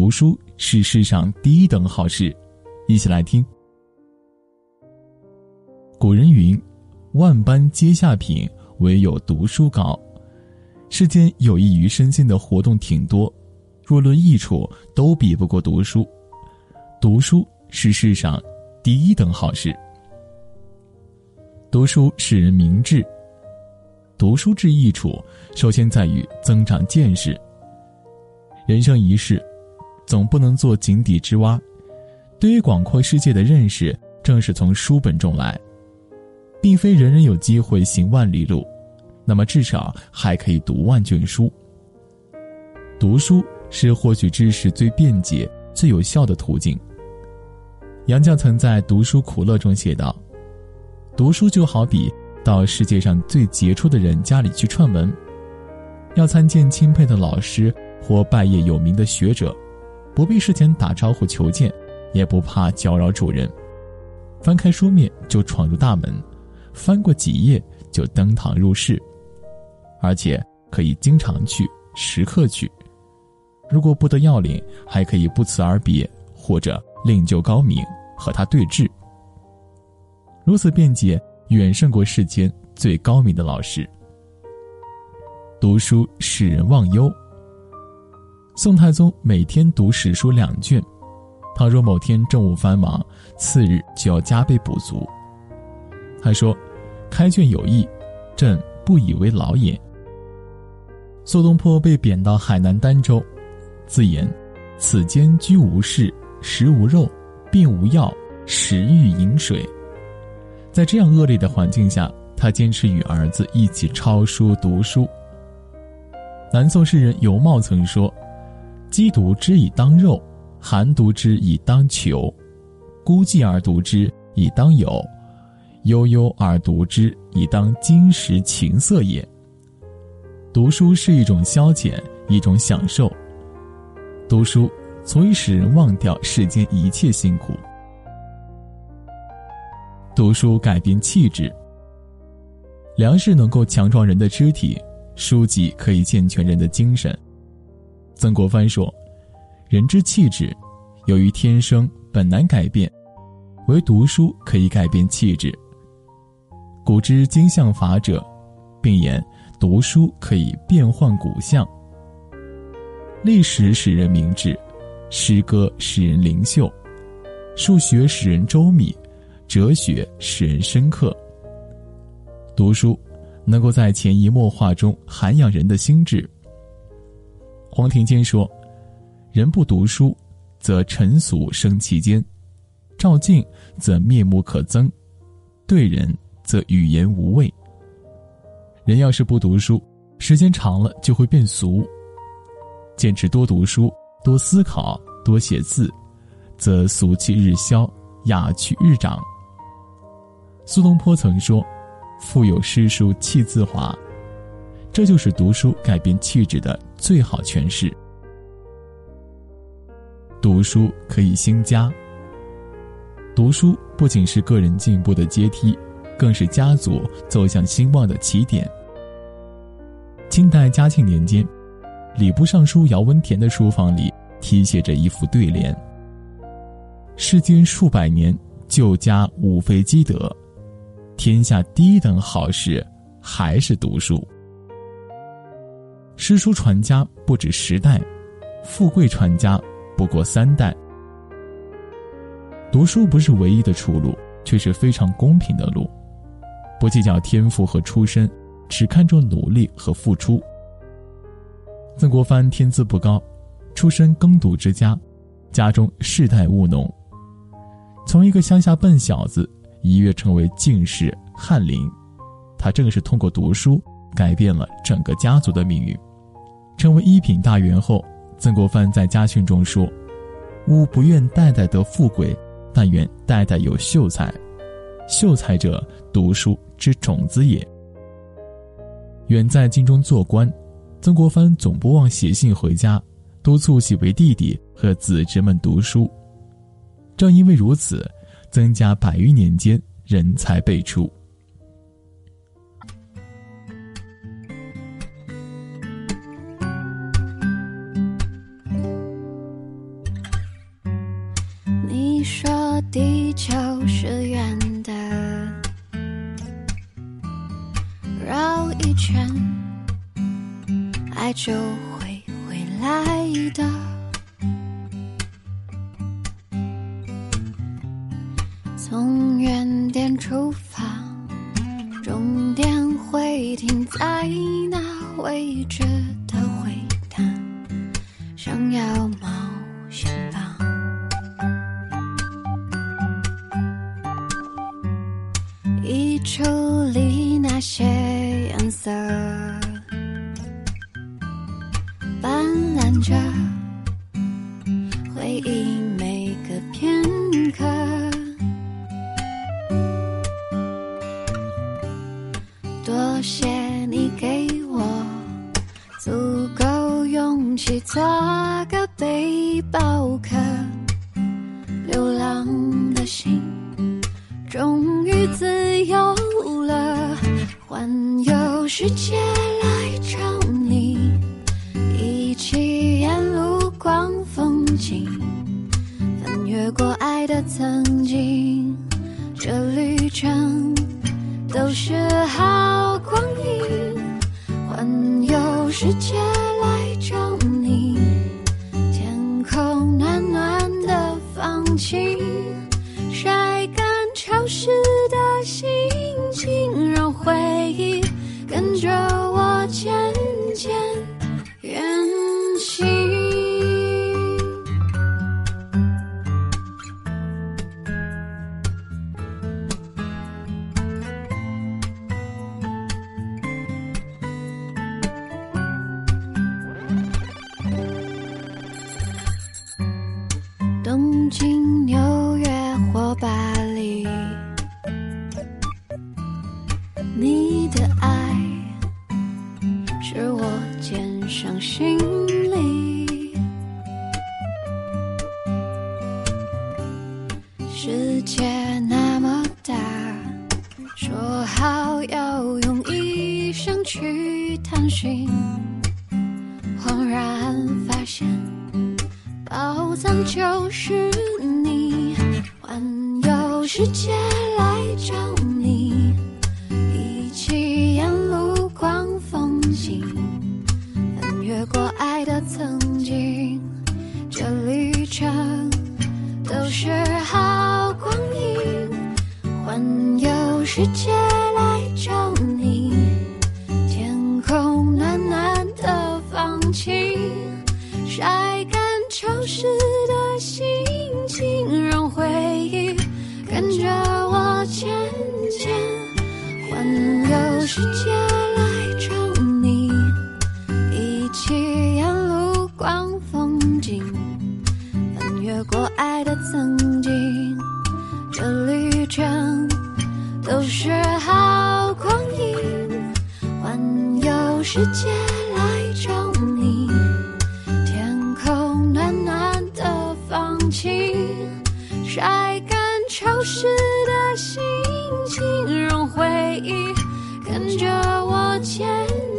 读书是世上第一等好事。一起来听。古人云：“万般皆下品，唯有读书高。”世间有益于身心的活动挺多，若论益处，都比不过读书。读书是世上第一等好事。读书使人明智。读书之益处，首先在于增长见识。人生一世，总不能做井底之蛙。对于广阔世界的认识，正是从书本中来。并非人人有机会行万里路，那么至少还可以读万卷书。读书是获取知识最便捷、最有效的途径。杨绛曾在《读书苦乐》中写道：“读书就好比……”到世界上最杰出的人家里去串门，要参见钦佩的老师或拜谒有名的学者，不必事前打招呼求见，也不怕搅扰主人，翻开书面就闯入大门，翻过几页就登堂入室，而且可以经常去，时刻去。如果不得要领，还可以不辞而别，或者另就高明和他对峙。如此便捷。远胜过世间最高明的老师。读书使人忘忧。宋太宗每天读史书两卷，倘若某天政务繁忙，次日就要加倍补足。他说：“开卷有益，朕不以为劳也。”苏东坡被贬到海南儋州，自言：“此间居无事，食无肉，病无药，食欲饮水。”在这样恶劣的环境下，他坚持与儿子一起抄书读书。南宋诗人尤袤曾说：“饥读之以当肉，寒读之以当裘，孤寂而读之以当友，悠悠而读之以当金石琴瑟也。”读书是一种消遣，一种享受。读书足以使人忘掉世间一切辛苦。读书改变气质。粮食能够强壮人的肢体，书籍可以健全人的精神。曾国藩说：“人之气质，由于天生本难改变，唯读书可以改变气质。”古之今相法者，并言读书可以变换骨相。历史使人明智，诗歌使人灵秀，数学使人周密。哲学使人深刻。读书能够在潜移默化中涵养人的心智。黄庭坚说：“人不读书，则尘俗生其间；照镜则面目可憎；对人则语言无味。人要是不读书，时间长了就会变俗。坚持多读书、多思考、多写字，则俗气日消，雅趣日长。”苏东坡曾说：“腹有诗书气自华。”这就是读书改变气质的最好诠释。读书可以兴家。读书不仅是个人进步的阶梯，更是家族走向兴旺的起点。清代嘉庆年间，礼部尚书姚文田的书房里题写着一副对联：“世间数百年，旧家无非积德。”天下第一等好事，还是读书。诗书传家不止十代，富贵传家不过三代。读书不是唯一的出路，却是非常公平的路。不计较天赋和出身，只看重努力和付出。曾国藩天资不高，出身耕读之家，家中世代务农，从一个乡下笨小子。一跃成为进士翰林，他正是通过读书改变了整个家族的命运。成为一品大员后，曾国藩在家训中说：“吾不愿代代得富贵，但愿代代有秀才。秀才者，读书之种子也。”远在京中做官，曾国藩总不忘写信回家，督促几位弟弟和子侄们读书。正因为如此。增加百余年间人才辈出。地球是圆的，绕一圈，爱就会回来的。从原点出发，终点会停在那位置的回答？想要着回忆每个片刻。多谢你给我足够勇气，做个背包客，流浪的心。终于自由了，环游世界来找情，翻越过爱的曾经，这旅程都是好光阴，环游世界来找你，天空暖暖的放晴，晒干。潮湿的心情，让回忆跟着我渐渐说好要用一生去探寻，恍然发现宝藏就是你，环游世界来找世界来找你，天空暖暖的放晴，晒干潮湿的心情，让回忆跟着我渐渐。环游世界来找你，一起沿路逛风景，翻越过爱的曾世界来找你，天空暖暖的放晴，晒干潮湿的心情，让回忆跟着我前进。